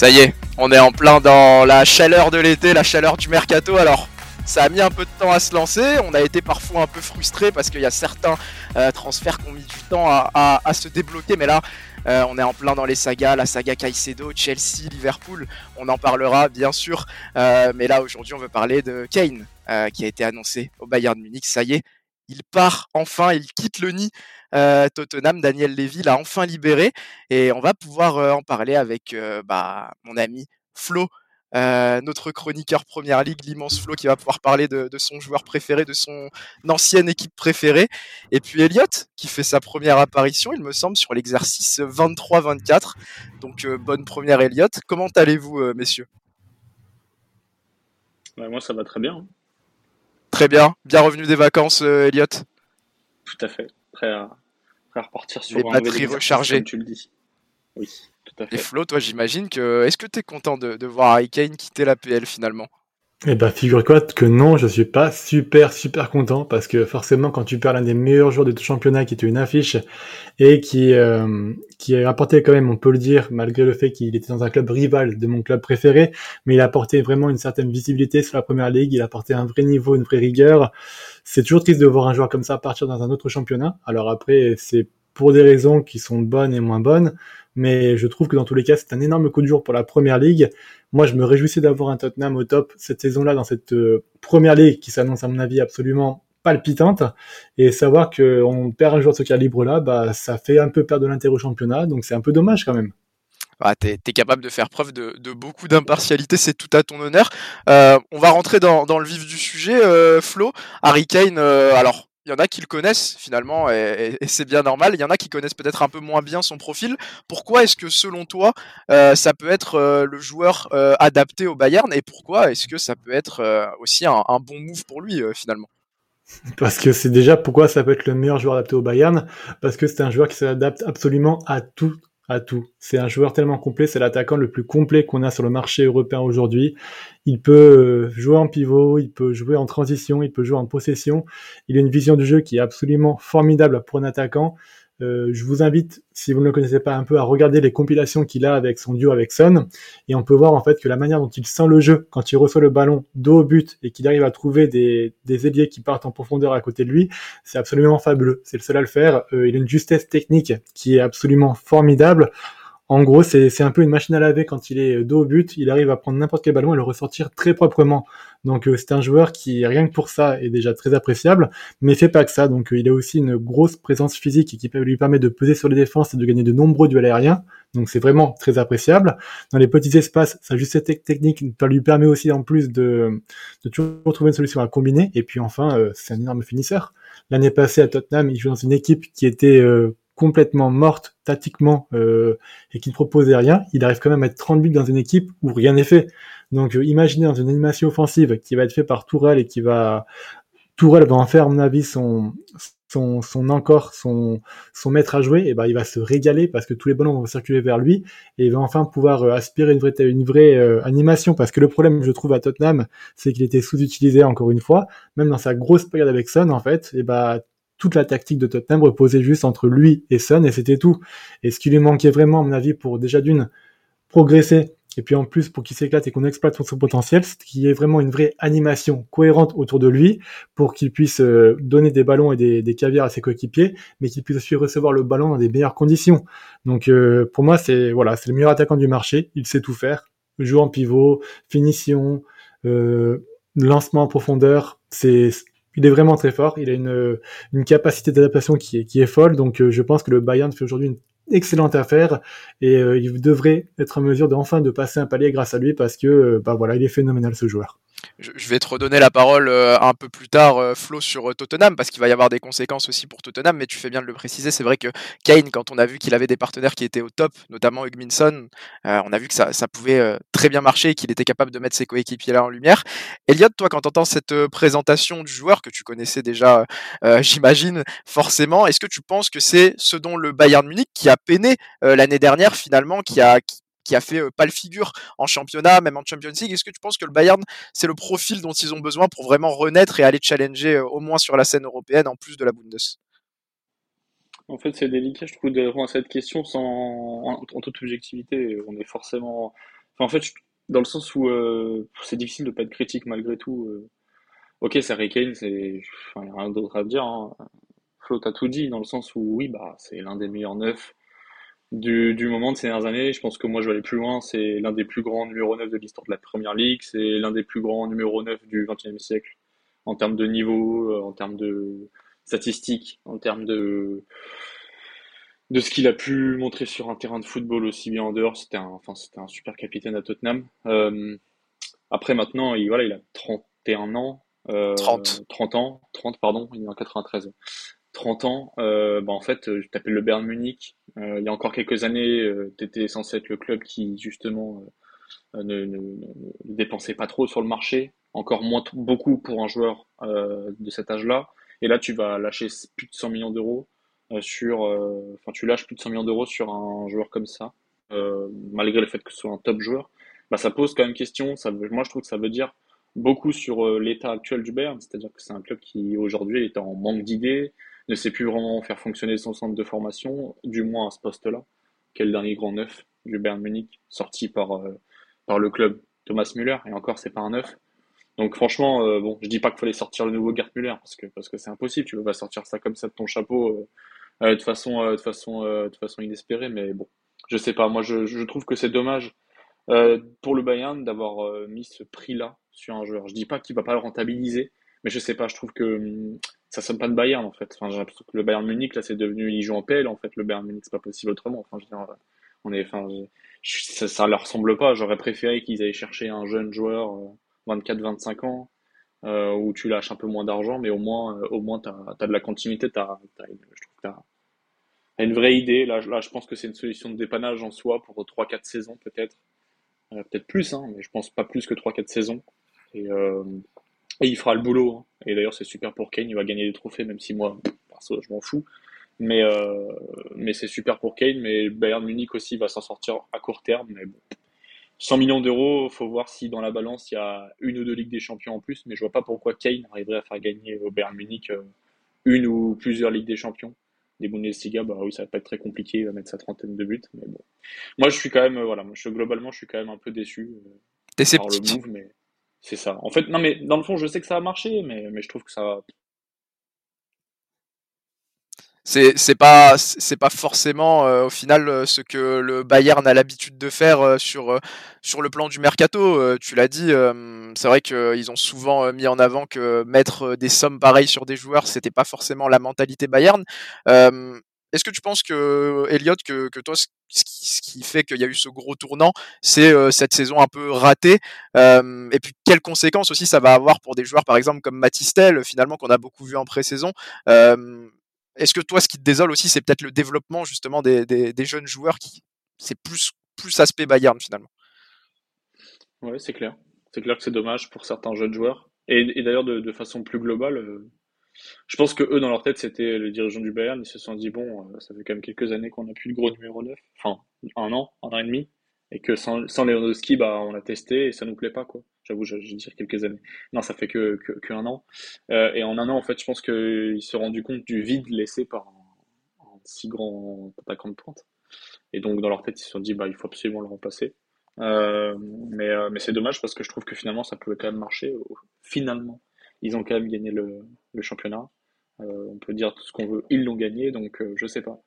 Ça y est, on est en plein dans la chaleur de l'été, la chaleur du mercato. Alors, ça a mis un peu de temps à se lancer. On a été parfois un peu frustré parce qu'il y a certains euh, transferts qui ont mis du temps à, se débloquer. Mais là, euh, on est en plein dans les sagas, la saga Caicedo, Chelsea, Liverpool. On en parlera bien sûr. Euh, mais là, aujourd'hui, on veut parler de Kane qui a été annoncé au Bayern de Munich. Ça y est, il part enfin, il quitte le nid euh, Tottenham. Daniel Levy l'a enfin libéré et on va pouvoir euh, en parler avec euh, bah, mon ami Flo. notre chroniqueur Première Ligue, l'immense Flo, qui va pouvoir parler de, son joueur préféré, de son ancienne équipe préférée. Et puis Elliot, qui fait sa première apparition, il me semble, sur l'exercice 23-24. Donc bonne première Elliot. Comment allez-vous, messieurs? Moi, ça va très bien. Hein. Très bien. Bien revenu des vacances, Elliot Tout à fait. Prêt à, repartir sur les batteries rechargées. tu le dis. Oui, tout à fait. Et Flo, toi, j'imagine que. Est-ce que tu es content de, de voir Harry Kane quitter la PL finalement? Eh ben, figure-toi que non, je suis pas super, super content parce que forcément, quand tu perds l'un des meilleurs joueurs de tout championnat qui était une affiche et qui, euh, qui a apporté quand même, on peut le dire, malgré le fait qu'il était dans un club rival de mon club préféré, mais il a apporté vraiment une certaine visibilité sur la première ligue, il a apporté un vrai niveau, une vraie rigueur. C'est toujours triste de voir un joueur comme ça partir dans un autre championnat. Alors après, c'est pour des raisons qui sont bonnes et moins bonnes mais je trouve que dans tous les cas, c'est un énorme coup de jour pour la première ligue. Moi, je me réjouissais d'avoir un Tottenham au top cette saison-là dans cette euh, première ligue qui s'annonce à mon avis absolument palpitante et savoir qu'on perd un joueur de ce calibre là bah ça fait un peu perdre l'intérêt au championnat donc c'est un peu dommage quand même ah, tu es, capable de faire preuve de, beaucoup d'impartialité, c'est tout à ton honneur. Euh, on va rentrer dans, le vif du sujet, euh, Flo. Harry Kane, alors il y en a qui le connaissent finalement et, c'est bien normal. Il y en a qui connaissent peut-être un peu moins bien son profil. Pourquoi est-ce que selon toi euh, ça peut être euh, le joueur euh, adapté au Bayern et pourquoi est-ce que ça peut être aussi un, bon move pour lui finalement? Parce que c'est déjà pourquoi ça peut être le meilleur joueur adapté au Bayern, parce que c'est un joueur qui s'adapte absolument à tout, à tout. C'est un joueur tellement complet, c'est l'attaquant le plus complet qu'on a sur le marché européen aujourd'hui. Il peut euh, jouer en pivot, il peut jouer en transition, il peut jouer en possession. Il a une vision du jeu qui est absolument formidable pour un attaquant. Euh, je vous invite, si vous ne le connaissez pas un peu, à regarder les compilations qu'il a avec son duo avec Son. Et on peut voir en fait que la manière dont il sent le jeu quand il reçoit le ballon dos au but et qu'il arrive à trouver des, des ailiers qui partent en profondeur à côté de lui, c'est absolument fabuleux. C'est le seul à le faire. Euh, il a une justesse technique qui est absolument formidable. En gros, c'est un peu une machine à laver quand il est dos au but. Il arrive à prendre n'importe quel ballon et le ressortir très proprement. Donc euh, c'est un joueur qui, rien que pour ça, est déjà très appréciable, mais fait pas que ça. Donc euh, il a aussi une grosse présence physique qui lui permet de peser sur les défenses et de gagner de nombreux duels aériens. Donc c'est vraiment très appréciable. Dans les petits espaces, sa justesse technique lui permet aussi en plus de, toujours trouver une solution à combiner. Et puis enfin, euh, c'est un énorme finisseur. L'année passée à Tottenham, il joue dans une équipe qui était complètement morte tactiquement euh, et qui ne proposait rien, il arrive quand même à être 30 buts dans une équipe où rien n'est fait. Donc euh, imaginez dans une animation offensive qui va être faite par Tourelle et qui va Tourelle va en faire à mon avis son son, son encore son son maître à jouer et ben il va se régaler parce que tous les ballons vont circuler vers lui et il va enfin pouvoir euh, aspirer une vraie une vraie animation parce que le problème je trouve à Tottenham c'est qu'il était sous-utilisé encore une fois même dans sa grosse période avec Son en fait et ben toute la tactique de Tottenham reposait juste entre lui et Son et c'était tout. Et ce qui lui manquait vraiment, à mon avis, pour déjà d'une progresser et puis en plus pour qu'il s'éclate et qu'on exploite son potentiel, c'est qu'il y ait vraiment une vraie animation cohérente autour de lui pour qu'il puisse euh, donner des ballons et des, caviars à ses coéquipiers, mais qu'il puisse aussi recevoir le ballon dans des meilleures conditions. Donc euh, pour moi c'est voilà c'est le meilleur attaquant du marché, il sait tout faire, joue en pivot, finition, euh, lancement en profondeur, c'est il est vraiment très fort. Il a une, capacité d'adaptation qui est, qui est folle. Donc, euh, je pense que le Bayern fait aujourd'hui une excellente affaire et euh, il devrait être en mesure d'enfin de passer un palier grâce à lui parce que, euh, bah voilà, il est phénoménal ce joueur je vais te redonner la parole euh, un peu plus tard, euh, Flo, sur euh, Tottenham, parce qu'il va y avoir des conséquences aussi pour Tottenham, mais tu fais bien de le préciser. C'est vrai que Kane, quand on a vu qu'il avait des partenaires qui étaient au top, notamment Hugminson, on a vu que ça, pouvait très bien marcher et qu'il était capable de mettre ses coéquipiers là en lumière. Elliot, toi, quand tu entends cette présentation du joueur que tu connaissais déjà, j'imagine, forcément, est-ce que tu penses que c'est ce dont le Bayern Munich, qui a peiné l'année dernière finalement, qui a, a fait pas le figure en championnat, même en Champions League. Est-ce que tu penses que le Bayern, c'est le profil dont ils ont besoin pour vraiment renaître et aller challenger au moins sur la scène européenne en plus de la Bundes? En fait, c'est délicat, je trouve, de répondre à cette question sans, en, toute objectivité. On est forcément en fait, dans le sens où c'est difficile de pas être critique malgré tout. ok, c'est Harry Kane, c'est, enfin, y a rien d'autre à dire. Hein. Flo, t'as tout dit dans le sens où oui, bah, c'est l'un des meilleurs neufs du, du moment de ces dernières années. Je pense que moi, je vais aller plus loin. C'est l'un des plus grands numéro 9 de l'histoire de la Première Ligue. C'est l'un des plus grands numéro 9 du XXe siècle en termes de niveau, euh, en termes de statistiques, en termes de de ce qu'il a pu montrer sur un terrain de football aussi bien en dehors. C'était un, enfin, c'était un super capitaine à Tottenham. Euh, après, maintenant, il, voilà, il a 31 ans. Euh, 30. 30 ans, 30 pardon, il est en 93. 30 ans, euh, bah en fait, je t'appelle le Bayern Munich. Euh, il y a encore quelques années, euh, tu étais censé être le club qui, justement, euh, ne, dépensait pas trop sur le marché, encore moins beaucoup pour un joueur euh, de cet âge-là. Et là, tu vas lâcher plus de 100 millions d'euros sur, enfin, tu lâches plus de 100 millions d'euros sur un joueur comme ça, malgré le fait que ce soit un top joueur. Bah, ça pose quand même question. Moi, je trouve que ça veut dire beaucoup sur l'état actuel du Bayern, c'est-à-dire que c'est un club qui aujourd'hui est en manque d'idées, ne sait plus vraiment faire fonctionner son centre de formation, du moins à ce poste-là, le dernier grand neuf du Bayern Munich, sorti par, euh, par le club Thomas Müller, et encore, c'est pas un neuf. Donc franchement, euh, bon, je dis pas qu'il fallait sortir le nouveau Gerd Müller, parce que parce que c'est impossible, tu peux pas sortir ça comme ça de ton chapeau euh, euh de façon de façon de façon inespérée, mais bon, je sais pas, moi je, je trouve que c'est dommage pour le Bayern d'avoir mis ce prix-là sur un joueur. Je dis pas qu'il va pas le rentabiliser, mais je sais pas, je trouve que hum, ça sonne pas de Bayern en fait. Enfin, j'ai l'impression que le Bayern Munich là c'est devenu ils jouent en PL en fait. Le Bayern Munich c'est pas possible autrement. Enfin, dire, on est, ça, ça leur ressemble pas. J'aurais préféré qu'ils aillent chercher un jeune joueur 24-25 euh, ans euh, où tu lâches un peu moins d'argent, mais au moins, euh, au moins t'as as de la continuité. T'as, je trouve t'as as une vraie idée. Là, là, je pense que c'est une solution de dépannage en soi pour 3-4 saisons peut-être, euh, peut-être plus, hein, mais je pense pas plus que 3-4 saisons. Euh, et il fera le boulot. Hein. Et d'ailleurs, c'est super pour Kane. Il va gagner des trophées, même si moi, perso, je m'en fous. Mais, euh, mais c'est super pour Kane. Mais Bayern Munich aussi va s'en sortir à court terme. Mais bon. 100 millions d'euros, faut voir si dans la balance il y a une ou deux Ligues des Champions en plus. Mais je vois pas pourquoi Kane arriverait à faire gagner au Bayern Munich euh, une ou plusieurs Ligues des Champions. Des Bundesliga, bah oui, ça va pas être très compliqué. Il va mettre sa trentaine de buts. Mais bon. Moi, je suis quand même, euh, voilà, je, globalement, je suis quand même un peu déçu euh, par le move. Mais c'est ça. En fait, non, mais dans le fond, je sais que ça a marché, mais, je trouve que ça. C'est, c'est pas c'est pas forcément euh, au final euh, ce que le Bayern a l'habitude de faire euh, sur sur le plan du mercato. tu l'as dit, c'est vrai qu'ils ont souvent mis en avant que mettre des sommes pareilles sur des joueurs, c'était pas forcément la mentalité Bayern. Est-ce que tu penses que Elliot, que, toi, ce qui, fait qu'il y a eu ce gros tournant, c'est euh, cette saison un peu ratée euh, Et puis quelles conséquences aussi ça va avoir pour des joueurs, par exemple comme Matistel, finalement qu'on a beaucoup vu en pré-saison. Euh, Est-ce que toi, ce qui te désole aussi, c'est peut-être le développement justement des, jeunes joueurs qui c'est plus plus aspect Bayern finalement? Oui, c'est clair. C'est clair que c'est dommage pour certains jeunes joueurs. Et, d'ailleurs, de, façon plus globale, euh, je pense que eux, dans leur tête, c'était le dirigeant du Bayern. Ils se sont dit, bon, euh, ça fait quand même quelques années qu'on n'a plus de gros numéro 9. Enfin, un an, un an et demi. Et que sans, sans Lewandowski, bah, on a testé et ça nous plaît pas, quoi. J'avoue, je, je dire quelques années. Non, ça fait que, que, un an. Euh, et en un an, en fait, je pense qu'ils se sont rendus compte du vide laissé par un, si grand attaquant de pointe. Et donc, dans leur tête, ils se sont dit, bah, il faut absolument le remplacer. Euh, mais mais c'est dommage parce que je trouve que finalement, ça pouvait quand même marcher. Finalement, ils ont quand même gagné le, championnat. Euh, on peut dire tout ce qu'on veut, ils l'ont gagné, donc euh, je sais pas.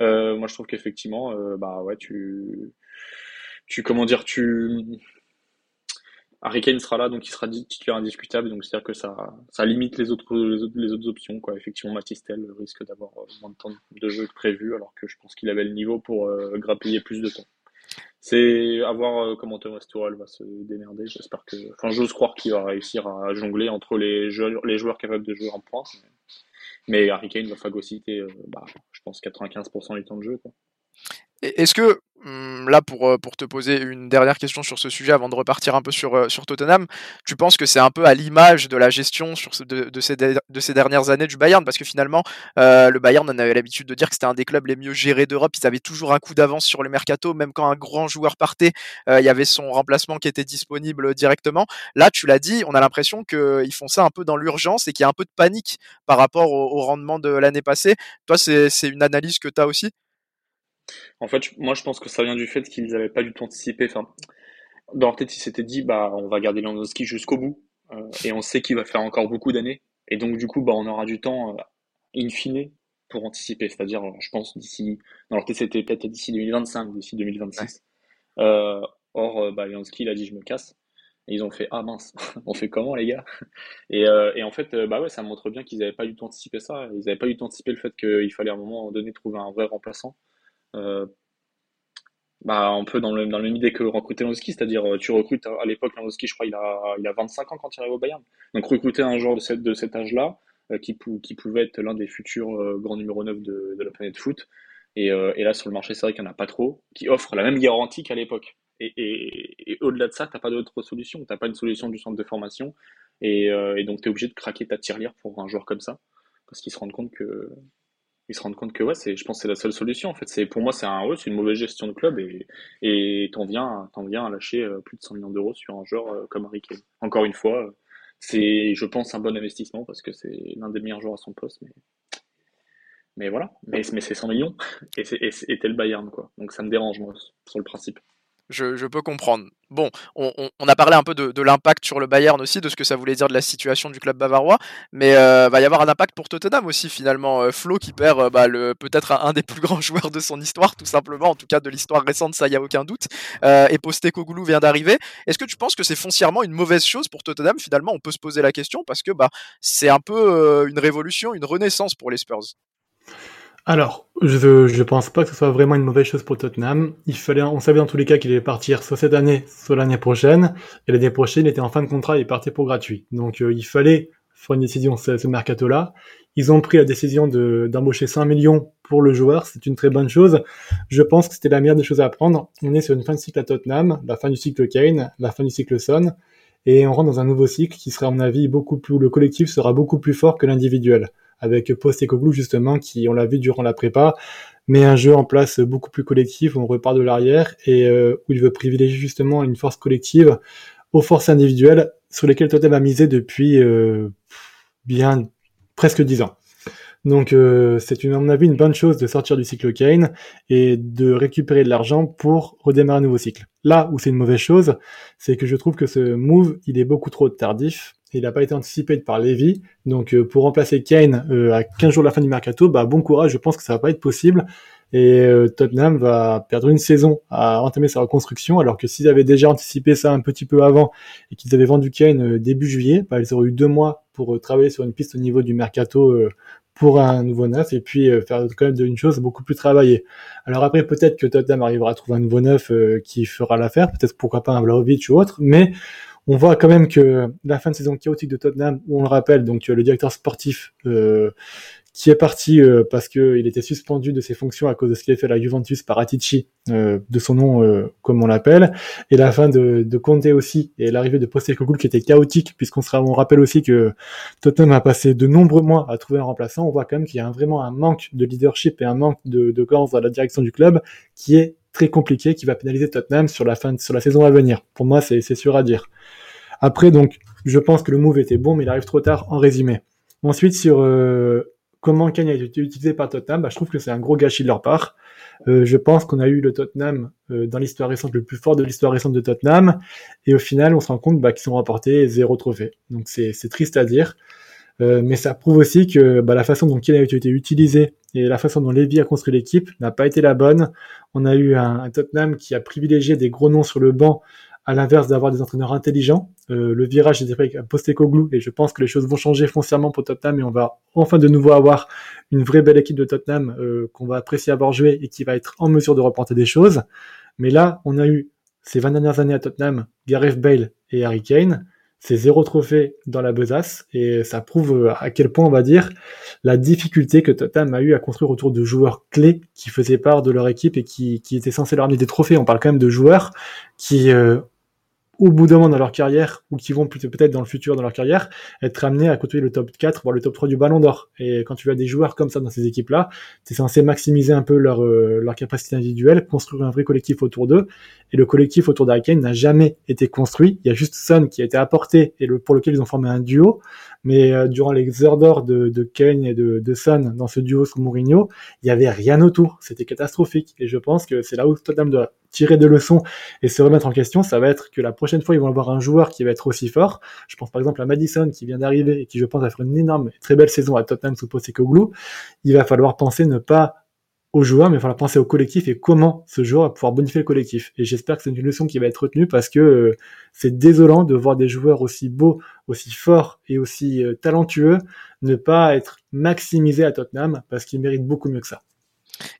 Euh, moi, je trouve qu'effectivement, bah ouais, tu, tu, comment dire, tu, Harry Kane sera là, donc il sera titulaire indiscutable, donc c'est-à-dire que ça, limite les autres, options, quoi. Effectivement, Matistel risque d'avoir moins de temps de jeu que prévu, alors que je pense qu'il avait le niveau pour grappiller plus de temps. C'est à voir euh, comment Thomas Tuchel va se démerder. J'espère que, enfin, j'ose croire qu'il va réussir à jongler entre les joueurs, les joueurs capables de jouer en pointe. Mais, Harry Kane va phagocyter, euh, bah, je pense, 95% du temps de jeu. Est-ce que, là, pour, euh, pour te poser une dernière question sur ce sujet avant de repartir un peu sur, euh, sur Tottenham, tu penses que c'est un peu à l'image de la gestion de, ces de, ces dernières années du Bayern? Parce que finalement, euh, le Bayern, on avait l'habitude de dire que c'était un des clubs les mieux gérés d'Europe. Ils avaient toujours un coup d'avance sur le mercato, même quand un grand joueur partait, il y avait son remplacement qui était disponible directement. Là, tu l'as dit, on a l'impression qu'ils font ça un peu dans l'urgence et qu'il y a un peu de panique par rapport au, au rendement de l'année passée. Toi, c'est une analyse que tu as aussi? En fait, moi, je pense que ça vient du fait qu'ils n'avaient pas du tout anticipé. Enfin, dans leur tête, ils s'étaient dit, bah, on va garder Lewandowski jusqu'au bout, euh, et on sait qu'il va faire encore beaucoup d'années, et donc du coup, bah, on aura du temps, euh, in fine, pour anticiper. C'est-à-dire, je pense, d'ici, dans leur tête, c'était peut-être d'ici 2025, d'ici 2026. Euh, or, bah, Lewandowski, il a dit, je me casse. Et ils ont fait ah mince, on fait comment les gars? Et, et, en fait bah ouais ça montre bien qu'ils n'avaient pas du tout anticipé ça, ils n'avaient pas du tout anticipé le fait qu'il fallait à un moment donné trouver un vrai remplaçant euh, bah, un peu dans le, dans le même idée que recruter Lewandowski, c'est-à-dire euh, tu recrutes à l'époque Lewandowski, je crois, il a, il a 25 ans quand il arrive au Bayern. Donc recruter un joueur de, cette, de cet âge-là, euh, qui, qui pouvait être l'un des futurs grands numéro 9 de, de la planète foot. Et, et là, sur le marché, c'est vrai qu'il n'y en a pas trop, qui offrent la même garantie qu'à l'époque. Et, et, et au-delà de ça, tu n'as pas d'autre solution. Tu n'as pas une solution du centre de formation. Et, et donc, tu es obligé de craquer ta tirelire pour un joueur comme ça. Parce qu'ils se rendent compte que ils se rendent compte que ouais, c'est, je pense que c'est la seule solution en fait. C'est pour moi c'est un, ouais, c'est une mauvaise gestion de club et et t'en viens, t'en viens à lâcher euh, plus de 100 millions d'euros sur un joueur euh, comme Harry. Encore une fois, c'est je pense un bon investissement parce que c'est l'un des meilleurs joueurs à son poste, mais mais voilà. Mais mais c'est 100 millions et c'est et, le Bayern quoi. Donc ça me dérange moi sur le principe je, peux comprendre. Bon, on, a parlé un peu de, l'impact sur le Bayern aussi, de ce que ça voulait dire de la situation du club bavarois, mais euh, va y avoir un impact pour Tottenham aussi finalement. Euh, Flo qui perd euh, bah, peut-être un, des plus grands joueurs de son histoire, tout simplement, en tout cas de l'histoire récente, ça y a aucun doute. et Postecoglou vient d'arriver. Est-ce que tu penses que c'est foncièrement une mauvaise chose pour Tottenham? Finalement, on peut se poser la question parce que bah, c'est un peu une révolution, une renaissance pour les Spurs. Alors, je je pense pas que ce soit vraiment une mauvaise chose pour Tottenham. Il fallait, on savait dans tous les cas qu'il allait partir soit cette année, soit l'année prochaine. Et l'année prochaine, il était en fin de contrat, il partait pour gratuit. Donc, euh, il fallait faire une décision ce, ce mercato-là. Ils ont pris la décision de, d'embaucher 5 millions pour le joueur. C'est une très bonne chose. Je pense que c'était la meilleure des choses à prendre. On est sur une fin de cycle à Tottenham, la fin du cycle Kane, la fin du cycle Son. Et on rentre dans un nouveau cycle qui sera, à mon avis, beaucoup plus, le collectif sera beaucoup plus fort que l'individuel avec Postecoglou justement qui on l'a vu durant la prépa met un jeu en place beaucoup plus collectif on repart de l'arrière et euh, où il veut privilégier justement une force collective aux forces individuelles sur lesquelles Totem a misé depuis euh, bien presque dix ans. Donc euh, c'est à mon avis une bonne chose de sortir du cycle Kane et de récupérer de l'argent pour redémarrer un nouveau cycle. Là où c'est une mauvaise chose, c'est que je trouve que ce move il est beaucoup trop tardif il n'a pas été anticipé par Levy. Donc euh, pour remplacer Kane euh, à 15 jours de la fin du mercato, bah, bon courage, je pense que ça va pas être possible. Et euh, Tottenham va perdre une saison à entamer sa reconstruction, alors que s'ils avaient déjà anticipé ça un petit peu avant et qu'ils avaient vendu Kane début juillet, bah, ils auraient eu deux mois pour travailler sur une piste au niveau du mercato pour un nouveau neuf et puis faire quand même une chose beaucoup plus travaillée. Alors après peut-être que Tottenham arrivera à trouver un nouveau neuf qui fera l'affaire, peut-être pourquoi pas un Vlaovic ou autre, mais on voit quand même que la fin de saison chaotique de Tottenham, on le rappelle, donc le directeur sportif euh, qui est parti euh, parce qu'il était suspendu de ses fonctions à cause de ce qu'il a fait à la Juventus par Atici, euh, de son nom comme on l'appelle, et la fin de, de Conte aussi, et l'arrivée de Postecoglou qui était chaotique, puisqu'on on rappelle aussi que Tottenham a passé de nombreux mois à trouver un remplaçant, on voit quand même qu'il y a vraiment un manque de leadership et un manque de, de à la direction du club qui est très compliqué qui va pénaliser Tottenham sur la fin, sur la saison à venir. Pour moi, c'est sûr à dire. Après, donc, je pense que le move était bon, mais il arrive trop tard en résumé. Ensuite, sur euh, comment Kane a été utilisé par Tottenham, bah, je trouve que c'est un gros gâchis de leur part. Euh, je pense qu'on a eu le Tottenham euh, dans l'histoire récente, le plus fort de l'histoire récente de Tottenham, et au final, on se rend compte bah, qu'ils ont remporté zéro trophée. Donc c'est triste à dire, mais ça prouve aussi que bah, la façon dont Kane a été utilisé et la façon dont Levy a construit l'équipe n'a pas été la bonne. On a eu un, Tottenham qui a privilégié des gros noms sur le banc à l'inverse d'avoir des entraîneurs intelligents. Euh, le virage est avec Postecoglou et je pense que les choses vont changer foncièrement pour Tottenham et on va enfin de nouveau avoir une vraie belle équipe de Tottenham euh, qu'on va apprécier avoir joué et qui va être en mesure de reporter des choses. Mais là, on a eu ces 20 dernières années à Tottenham, Gareth Bale et Harry Kane c'est zéro trophée dans la besace et ça prouve euh, à quel point on va dire la difficulté que Tottenham a eu à construire autour de joueurs clés qui faisaient part de leur équipe et qui, qui étaient censés leur amener des trophées. On parle quand même de joueurs qui euh, au bout d'un moment dans leur carrière, ou qui vont peut-être dans le futur dans leur carrière, être amenés à côtoyer le top 4, voire le top 3 du Ballon d'Or. Et quand tu as des joueurs comme ça dans ces équipes-là, es censé maximiser un peu leur, euh, leur capacité individuelle, construire un vrai collectif autour d'eux. Et le collectif autour d'Ariken n'a jamais été construit. Il y a juste Son qui a été apporté et le, pour lequel ils ont formé un duo. Mais euh, durant les heures d'or de, de Kane et de, de dans ce duo sous Mourinho, il y avait rien autour. C'était catastrophique. Et je pense que c'est là où Tottenham doit tirer des leçons et se remettre en question, ça va être que la prochaine fois, ils vont avoir un joueur qui va être aussi fort. Je pense par exemple à Madison qui vient d'arriver et qui, je pense, va faire une énorme, très belle saison à Tottenham sous Postecoglou. Il va falloir penser ne pas aux joueurs, mais il falloir penser au collectif et comment ce joueur va pouvoir bonifier le collectif. Et j'espère que c'est une leçon qui va être retenue parce que euh, c'est désolant de voir des joueurs aussi beaux, aussi forts et aussi euh, talentueux ne pas être maximisés à Tottenham parce qu'ils méritent beaucoup mieux que ça.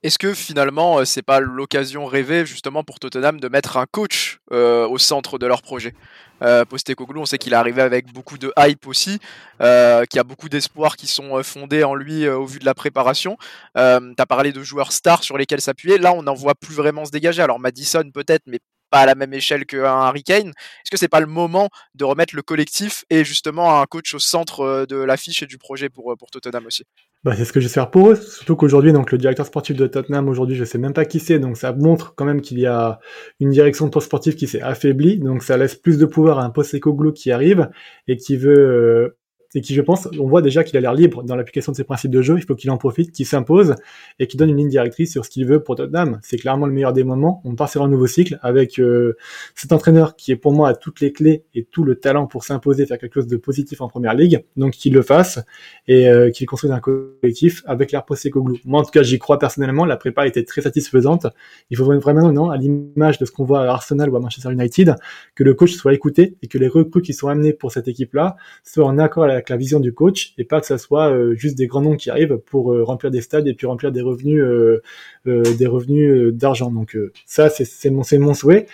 Est-ce que finalement, euh, c'est pas l'occasion rêvée justement pour Tottenham de mettre un coach euh, au centre de leur projet? Euh, Postecoglou, on sait qu'il est arrivé avec beaucoup de hype aussi, qu'il y a beaucoup d'espoirs qui sont fondés en lui au vu de la préparation. tu as parlé de joueurs stars sur lesquels s'appuyer. Là, on n'en voit plus vraiment se dégager. Alors Madison peut-être, mais à la même échelle qu'un Harry Kane. Est-ce que c'est pas le moment de remettre le collectif et justement un coach au centre de l'affiche et du projet pour, pour Tottenham aussi? Bah, c'est ce que j'espère pour eux, surtout qu'aujourd'hui, donc le directeur sportif de Tottenham, aujourd'hui, je sais même pas qui c'est, donc ça montre quand même qu'il y a une direction sportive qui s'est affaiblie, donc ça laisse plus de pouvoir à un Postecoglou qui arrive et qui veut et qui, je pense, on voit déjà qu'il a l'air libre dans l'application de ses principes de jeu. Il faut qu'il en profite, qu'il s'impose et qu'il donne une ligne directrice sur ce qu'il veut pour Tottenham. C'est clairement le meilleur des moments. On part sur un nouveau cycle avec euh, cet entraîneur qui est pour moi à toutes les clés et tout le talent pour s'imposer, faire quelque chose de positif en première ligue. Donc qu'il le fasse et euh, qu'il construise un collectif avec l'air Postecoglou. Moi, en tout cas, j'y crois personnellement. La prépa était très satisfaisante. Il faut vraiment, non, à l'image de ce qu'on voit à Arsenal ou à Manchester United, que le coach soit écouté et que les recrues qui sont amenés pour cette équipe-là soient en accord avec la vision du coach et pas que ça soit euh, juste des grands noms qui arrivent pour euh, remplir des stades et puis remplir des revenus euh, des revenus d'argent. Donc ça c'est mon souhait.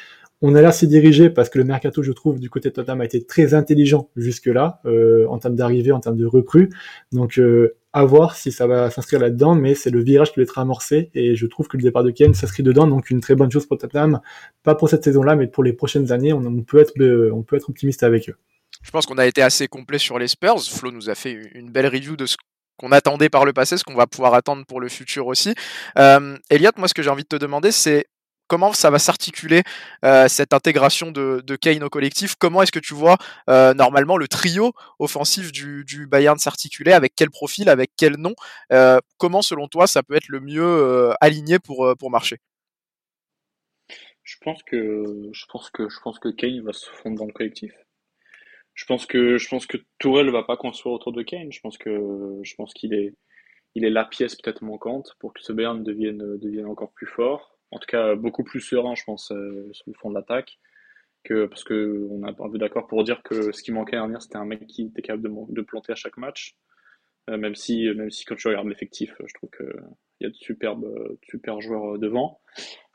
On a l'air s'y diriger parce que le mercato, je trouve, du côté de Tottenham a été très intelligent jusque-là en termes d'arrivée, en termes de recrues. Donc à voir si ça va s'inscrire là-dedans, mais c'est le virage qui doit être amorcé et je trouve que le départ de Kane s'inscrit dedans, donc une très bonne chose pour Tottenham, pas pour cette saison-là, mais pour les prochaines années, on peut être optimiste avec eux. Je pense qu'on a été assez complet sur les Spurs. Flo nous a fait une belle review de ce qu'on attendait par le passé, ce qu'on va pouvoir attendre pour le futur aussi. Euh, Elliot, moi ce que j'ai envie de te demander, c'est comment ça va s'articuler euh, cette intégration de, Kane au collectif? Comment est-ce que tu vois euh, normalement le trio offensif du, du Bayern s'articuler? Avec quel profil? Avec quel nom? Comment selon toi ça peut être le mieux aligné pour, pour marcher? Je pense que je pense que je pense que Kane va se fondre dans le collectif. Je pense que je pense que va pas construire autour de Kane. Je pense que je pense qu'il est il est la pièce peut-être manquante pour que ce Bayern devienne devienne encore plus fort. En tout cas, beaucoup plus serein, je pense, euh, sur le fond de l'attaque. Que, parce que on a un peu d'accord pour dire que ce qui manquait l'année dernière, c'était un mec qui était capable de, planter à chaque match. Euh, même si même si quand tu regardes l'effectif, je trouve que il y a de superbes super joueurs devant.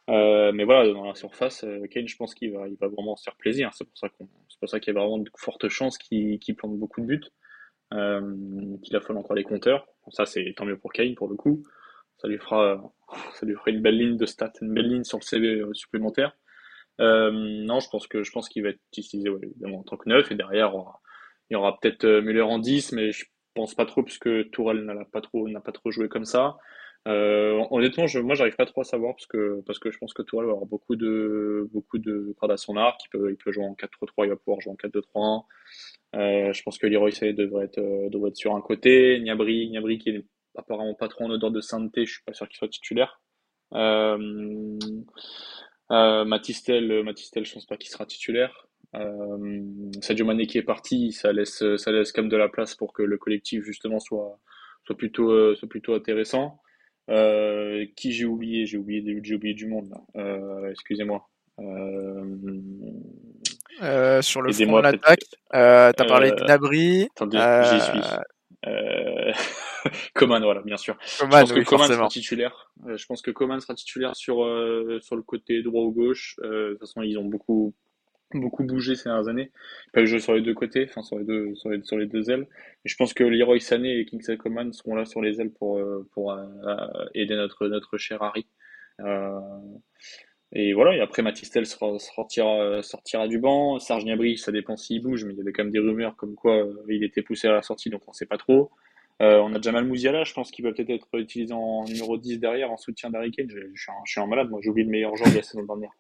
Euh, mais voilà, dans la surface, euh, Kane, je pense qu'il va, il va vraiment se faire plaisir. C'est pour ça qu'on, c'est pour ça qu'il y a vraiment de fortes chances qu'il, qu'il plante beaucoup de buts, euh, qu'il affole encore les compteurs. Ça, c'est tant mieux pour Kane pour le coup. Ça lui fera, ça lui fera une belle ligne de stats, une belle ligne sur le CV euh, supplémentaire. Euh, non, je pense que, je pense qu'il va être utilisé ouais, évidemment en tant que neuf et derrière, il y aura peut-être Müller en 10, mais je pense pas trop puisque Tourelle n'a pas trop, n'a pas trop joué comme ça. Euh, honnêtement, je, moi, j'arrive pas trop à savoir parce que parce que je pense que Tourelle va avoir beaucoup de beaucoup de cordes à son arc. Il peut il peut jouer en 4-3-3, il va pouvoir jouer en 4-2-3-1. Euh, je pense que Leroy Sané devrait être euh, devrait être sur un côté. Niabri, Niabri qui est apparemment pas trop en odeur de sainteté, je suis pas sûr qu'il soit titulaire. Euh, euh, Matistel, Matistel, je pense pas qu'il sera titulaire. Euh, Sadio Mané qui est parti, ça laisse ça laisse quand même de la place pour que le collectif justement soit soit plutôt euh, soit plutôt intéressant. Euh, qui j'ai oublié? J'ai oublié, j'ai oublié du monde. Euh, excusez-moi. Euh, sur le front de l'attaque, euh, tu as parlé de Nabri. Attendez, j'y suis. Coman, voilà, bien sûr. Coman, je pense que Coman sera titulaire. je pense que Coman sera titulaire sur, sur le côté droit ou gauche. de toute façon, ils ont beaucoup, beaucoup bougé ces dernières années. Pas le jeu sur les deux côtés, enfin sur les deux, sur les, deux ailes. Et je pense que Leroy Sané et Kingsley Coman seront là sur les ailes pour, euh, pour euh, aider notre, notre cher Harry. Euh, et voilà, et après Matistel sortira, sortira du banc. Serge Gnabry, ça dépend s'il bouge, mais il y avait quand même des rumeurs comme quoi il était poussé à la sortie, donc on sait pas trop. Euh, on a Jamal Mouziala, je pense qu'il va peut-être être utilisé en numéro 10 derrière, en soutien d'Harry Kane. Je, suis un, malade, moi j'ai oublié le meilleur joueur de la saison dernière.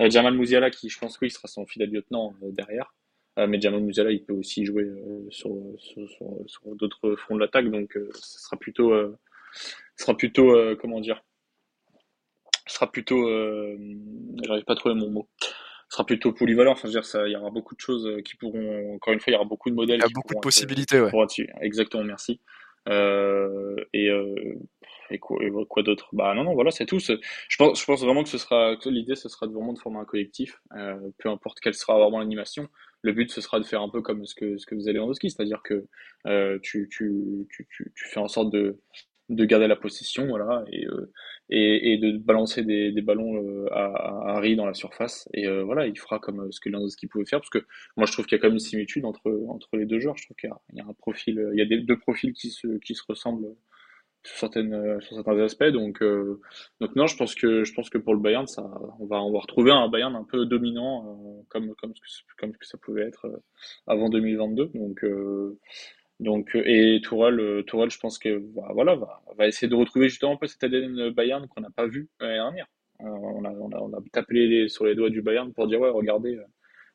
Euh, Jamal Mouziala, qui je pense oui sera son fidèle lieutenant euh, derrière. Euh, mais Jamal Mouziala, il peut aussi jouer euh, sur, sur, sur, sur d'autres fronts de l'attaque, donc ce sera plutôt, sera plutôt comment dire, sera plutôt, j'arrive pas à trouver mon mot, sera plutôt polyvalent. Enfin, je veux dire, ça, il y aura beaucoup de choses qui pourront, encore une fois, il y aura beaucoup de modèles. Il y a beaucoup de possibilités, ouais. Exactement, merci. Euh, et, euh, et quoi, quoi d'autre? Bah non, non, voilà, c'est tout. Je pense, je pense vraiment que ce sera, l'idée, ce sera de vraiment de former un collectif, euh, peu importe quelle sera vraiment l'animation. Le but, ce sera de faire un peu comme ce que ce que faisait Lewandowski, c'est-à-dire que euh, tu, tu, tu, tu, tu fais en sorte de de garder la possession, voilà, et, euh, et, et, de balancer des, des ballons euh, à, à Harry dans la surface. Et euh, voilà, il fera comme ce que Lewandowski pouvait faire, parce que moi je trouve qu'il y a quand même une similitude entre, entre les deux joueurs. Je trouve qu'il y, y, a un profil, il y a des, deux profils qui se, qui se ressemblent sur, certaines, sur certains aspects. Donc, donc non, je pense que je pense que pour le Bayern, ça, on va on va retrouver un Bayern un peu dominant, comme comme ce que, comme ce que ça pouvait être avant 2022. Donc donc, euh, et Tourelle, euh, Tourelle, je pense que voilà, va, va essayer de retrouver justement un peu cette ADN Bayern qu'on n'a pas vu l'année dernière. Euh, on, a, on, a, on a tapé les, sur les doigts du Bayern pour dire ouais, regardez,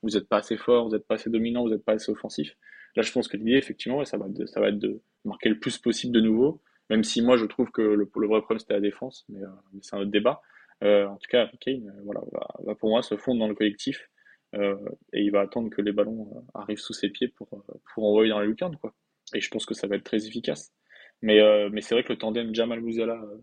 vous n'êtes pas assez fort, vous n'êtes pas assez dominant, vous n'êtes pas assez offensif. Là, je pense que l'idée, effectivement, ça va, de, ça va être de marquer le plus possible de nouveau, même si moi, je trouve que le, le vrai problème, c'était la défense, mais, mais c'est un autre débat. Euh, en tout cas, Kane, voilà, va, va, pour moi se fondre dans le collectif euh, et il va attendre que les ballons arrivent sous ses pieds pour, pour envoyer dans la lucarne, quoi. Et je pense que ça va être très efficace. Mais, euh, mais c'est vrai que le tandem Jamal Mouzala euh,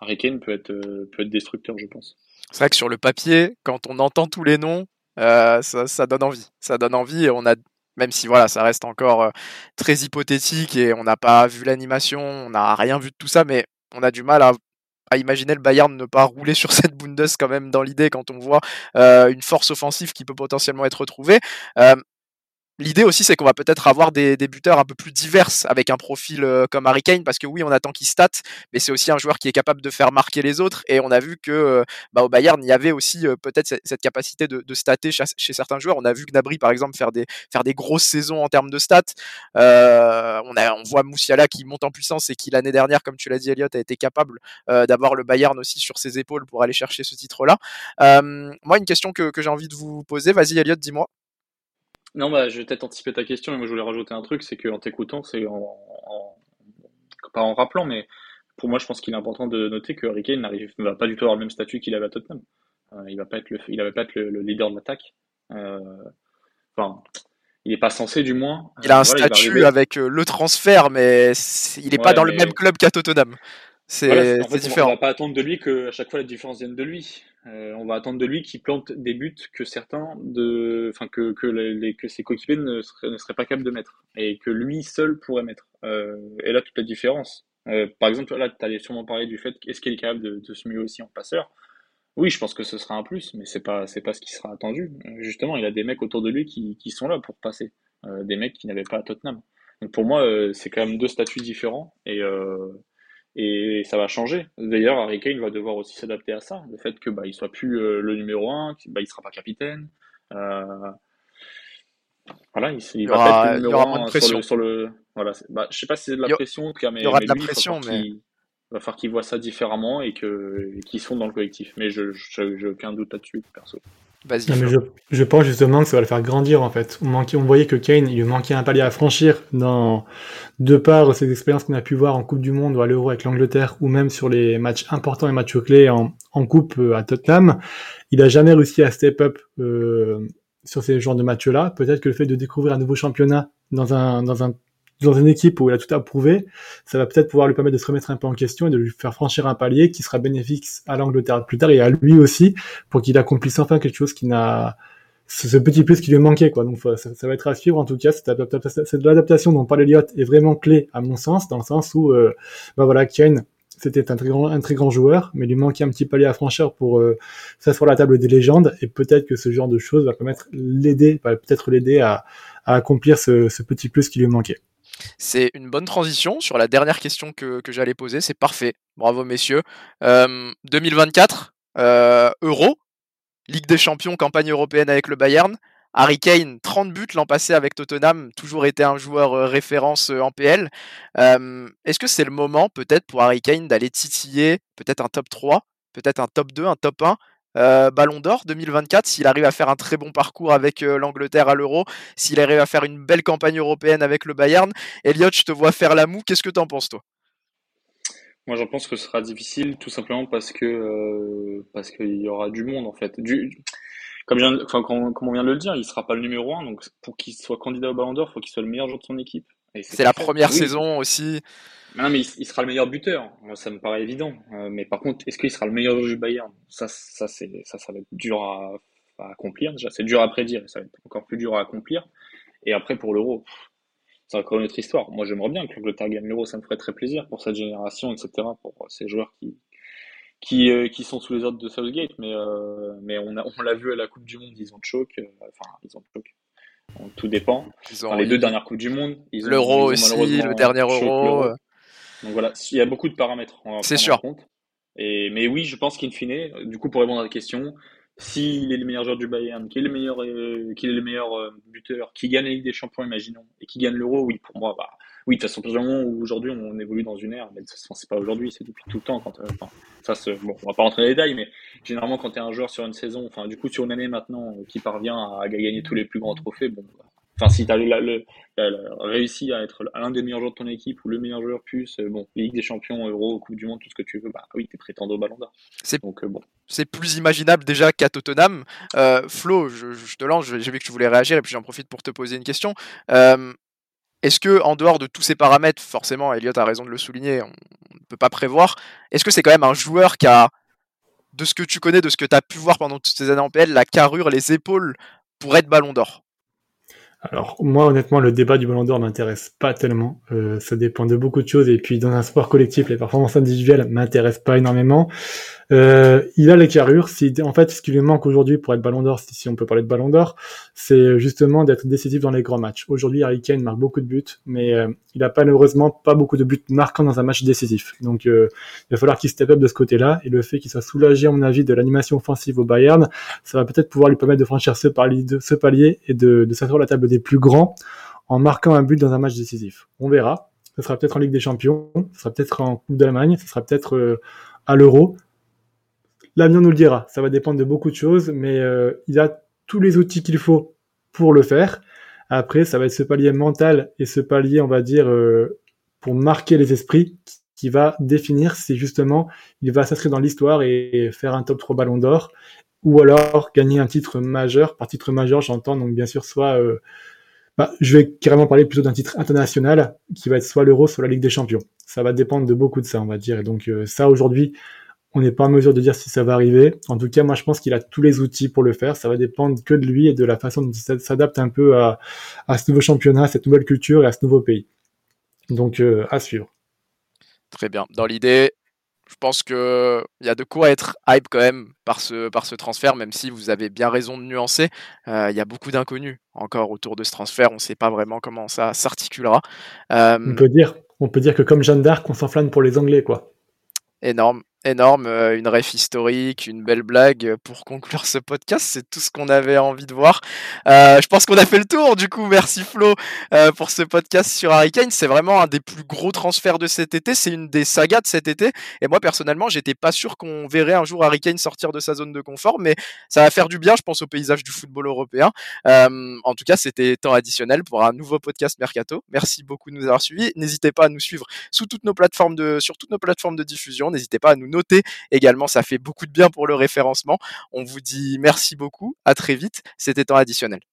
Harry peut être, euh, peut être destructeur, je pense. C'est vrai que sur le papier, quand on entend tous les noms, ça, ça, donne envie. Ça donne envie et on a, même si voilà, ça reste encore très hypothétique et on n'a pas vu l'animation, on n'a rien vu de tout ça, mais on a du mal à, à, imaginer le Bayern ne pas rouler sur cette Bundes quand même dans l'idée quand on voit une force offensive qui peut potentiellement être retrouvée. L'idée aussi, c'est qu'on va peut-être avoir des, buteurs un peu plus divers avec un profil euh, comme Harry Kane, parce que oui, on attend qu'il stat, mais c'est aussi un joueur qui est capable de faire marquer les autres. Et on a vu que euh, bah, au Bayern, il y avait aussi euh, peut-être cette, capacité de, stater chez, certains joueurs. On a vu Gnabry, par exemple, faire des, grosses saisons en termes de stats. on voit Moussiala qui monte en puissance et qui l'année dernière, comme tu l'as dit, Elliot, a été capable d'avoir le Bayern aussi sur ses épaules pour aller chercher ce titre-là. moi, une question que, que j'ai envie de vous poser, vas-y, Elliot, dis-moi. Non, bah, je vais peut-être anticiper ta question, mais moi je voulais rajouter un truc, c'est qu'en t'écoutant, c'est en, en, pas en rappelant, mais pour moi je pense qu'il est important de noter que Harry Kane n'arrive, ne va pas du tout avoir le même statut qu'il avait à Tottenham. Euh, il va pas être le, il va pas être le, leader de l'attaque. Euh, enfin, il n'est pas censé du moins. Il a un statut avec euh, le transfert, mais il n'est pas dans le même club qu'à Tottenham. C'est différent. On va pas attendre de lui que à chaque fois la différence vienne de lui. Euh, on va attendre de lui qu'il plante des buts que certains de, enfin que que, les, que ses coéquipiers ne seraient, ne seraient pas capables de mettre et que lui seul pourrait mettre. Euh, et là toute la différence. Euh, par exemple, là, tu allais sûrement parler du fait est-ce qu'il est capable de, de se muer aussi en passeur. Oui, je pense que ce sera un plus, mais c'est pas c'est pas ce qui sera attendu. Justement, il a des mecs autour de lui qui, qui sont là pour passer, euh, des mecs qui n'avaient pas à Tottenham. Donc pour moi, euh, c'est quand même deux statuts différents et euh, et ça va changer. D'ailleurs, Harry Kane va devoir aussi s'adapter à ça, le fait que bah, il soit plus euh, le numéro 1, qu'il bah, il sera pas capitaine. Euh... Voilà, il, il, il va pas être le numéro 1 sur le, sur le, Voilà, bah, je sais pas si c'est de la pression, en tout cas, mais, il y aura mais de la pression, il mais il va falloir qu'il voit ça différemment et qu'ils sont dans le collectif. Mais je j'ai aucun doute là-dessus, perso. Vas-y. je, je, pense justement que ça va le faire grandir en fait. On, manquait, on voyait que Kane, il lui manquait un palier à franchir dans de par ses expériences qu'on a pu voir en Coupe du Monde ou à l'Euro avec l'Angleterre ou même sur les matchs importants et matchs clés en, en Coupe euh, à Tottenham. Il a jamais réussi à step up euh, sur ces genres de matchs-là. Peut-être que le fait de découvrir un nouveau championnat dans un dans un dans une équipe où il a tout à prouver, ça va peut-être pouvoir lui permettre de se remettre un peu en question et de lui faire franchir un palier qui sera bénéfique à l'Angleterre plus tard et à lui aussi pour qu'il accomplisse enfin quelque chose qui n'a ce petit plus qui lui manquait quoi. Donc ça, va être à suivre. En tout cas cette, de l'adaptation dont parle Elliott est vraiment clé à mon sens dans le sens où bah voilà Kane c'était un très grand un très grand joueur mais il lui manquait un petit palier à franchir pour euh, s'asseoir la table des légendes et peut-être que ce genre de choses va permettre l'aider peut-être l'aider à, à accomplir ce petit plus qui lui manquait c'est une bonne transition sur la dernière question que, j'allais poser. C'est parfait. Bravo, messieurs. Euh, 2024, euh, Euro, Ligue des Champions, campagne européenne avec le Bayern. Harry Kane, 30 buts l'an passé avec Tottenham, toujours été un joueur euh, référence euh, en PL. Est-ce que c'est le moment, peut-être, pour Harry Kane d'aller titiller peut-être un top 3, peut-être un top 2, un top 1 euh, Ballon d'Or 2024, s'il arrive à faire un très bon parcours avec euh, l'Angleterre à l'Euro, s'il arrive à faire une belle campagne européenne avec le Bayern. Elliot, je te vois faire la moue, qu'est-ce que t'en penses toi? Moi, je pense que ce sera difficile, tout simplement parce que euh, parce qu'il y aura du monde en fait. Du, comme, enfin, comme, on vient de le dire, il sera pas le numéro un, donc pour qu'il soit candidat au Ballon d'Or, il faut qu'il soit le meilleur joueur de son équipe. C'est la première saison aussi. Non, mais il, sera le meilleur buteur. Ça me paraît évident. Euh, mais par contre, est-ce qu'il sera le meilleur joueur du Bayern? Ça, ça, c'est, ça, ça va être dur à, à accomplir. Déjà, c'est dur à prédire. Ça va être encore plus dur à accomplir. Et après, pour l'Euro, c'est encore une autre histoire. Moi, j'aimerais bien que l'Angleterre gagne l'Euro. Ça me ferait très plaisir pour cette génération, etc. Pour ces joueurs qui, qui, euh, qui sont sous les ordres de Southgate. Mais, euh, mais on, a, on l'a vu à la Coupe du Monde, ils ont choc. enfin, ils ont choc tout dépend. les deux dernières Coupes du Monde. L'Euro aussi, le dernier Euro. Donc voilà, il y a beaucoup de paramètres. C'est sûr. Compte. Et, mais oui, je pense qu'in fine, du coup, pour répondre à la question, s'il est le meilleur joueur du Bayern, qu'il est le meilleur, euh, est le meilleur euh, buteur, qui gagne la Ligue des Champions, imaginons, et qui gagne l'Euro, oui, pour moi, bah, oui, de toute façon, moment où aujourd'hui on évolue dans une ère, mais de toute façon, c'est pas aujourd'hui, c'est depuis tout le temps. Quand, euh, ça, bon, on va pas rentrer dans les détails, mais généralement, quand tu es un joueur sur une saison, enfin, du coup, sur une année maintenant, qui parvient à, gagner tous les plus grands trophées, bon, bah, Enfin, si tu as réussi à être l'un des meilleurs joueurs de ton équipe ou le meilleur joueur plus, euh, bon, Ligue des Champions, Euro, Coupe du Monde, tout ce que tu veux, bah oui, tu es prétendant au Ballon d'Or. C'est euh, bon. C'est plus imaginable déjà qu'à Tottenham. Euh, Flo, je, te lance, j'ai vu que tu voulais réagir et puis j'en profite pour te poser une question. Est-ce que en dehors de tous ces paramètres, forcément, Elliot a raison de le souligner, on ne peut pas prévoir. Est-ce que c'est quand même un joueur qui a de ce que tu connais, de ce que tu as pu voir pendant toutes ces années en PL, la carrure, les épaules pour être ballon d'or? Alors moi honnêtement le débat du Ballon d'Or m'intéresse pas tellement. Euh, ça dépend de beaucoup de choses et puis dans un sport collectif les performances individuelles m'intéressent pas énormément. Euh, il a les carrures. Si, en fait, ce qui lui manque aujourd'hui pour être Ballon d'Or, si, on peut parler de Ballon d'Or, c'est justement d'être décisif dans les grands matchs. Aujourd'hui, Harry Kane marque beaucoup de buts, mais euh, il a malheureusement pas beaucoup de buts marquants dans un match décisif. Donc, euh, il va falloir qu'il step up de ce côté-là. Et le fait qu'il soit soulagé, à mon avis, de l'animation offensive au Bayern, ça va peut-être pouvoir lui permettre de franchir ce palier, ce palier et de, de s'asseoir à la table plus grands en marquant un but dans un match décisif. On verra. Ce sera peut-être en Ligue des Champions, ce sera peut-être en Coupe d'Allemagne, ce sera peut-être à l'Euro. L'avenir nous le dira. Ça va dépendre de beaucoup de choses, mais euh, il a tous les outils qu'il faut pour le faire. Après, ça va être ce palier mental et ce palier, on va dire, euh, pour marquer les esprits, qui va définir si justement il va s'inscrire dans l'histoire et faire un top 3 ballon d'or, ou alors gagner un titre majeur. Par titre majeur, j'entends donc bien sûr soit... Euh, bah, je vais carrément parler plutôt d'un titre international qui va être soit l'Euro, soit la Ligue des Champions. Ça va dépendre de beaucoup de ça, on va dire. Et donc ça, aujourd'hui, on n'est pas en mesure de dire si ça va arriver. En tout cas, moi, je pense qu'il a tous les outils pour le faire. Ça va dépendre que de lui et de la façon dont il s'adapte un peu à, ce nouveau championnat, à cette nouvelle culture et à ce nouveau pays. Donc, euh, à suivre. Très bien. Dans l'idée, je pense qu'il y a de quoi être hype quand même par ce, par ce transfert, même si vous avez bien raison de nuancer. Euh, il y a beaucoup d'inconnus encore autour de ce transfert. On ne sait pas vraiment comment ça s'articulera. Euh, on, peut dire, on peut dire que comme Jeanne d'Arc, on s'enflamme pour les Anglais, quoi. Énorme énorme, euh, une ref historique, une belle blague pour conclure ce podcast. C'est tout ce qu'on avait envie de voir. Euh, je pense qu'on a fait le tour. Du coup, merci Flo euh, pour ce podcast sur Harry. C'est vraiment un des plus gros transferts de cet été. C'est une des sagas de cet été. Et moi, personnellement, j'étais pas sûr qu'on verrait un jour Harry sortir de sa zone de confort, mais ça va faire du bien, je pense, au paysage du football européen. en tout cas, c'était temps additionnel pour un nouveau podcast Mercato. Merci beaucoup de nous avoir suivis. N'hésitez pas à nous suivre sous toutes nos plateformes de, sur toutes nos plateformes de diffusion. N'hésitez pas à nous noter également. Ça fait beaucoup de bien pour le référencement. On vous dit merci beaucoup. À très vite. C'était temps additionnel.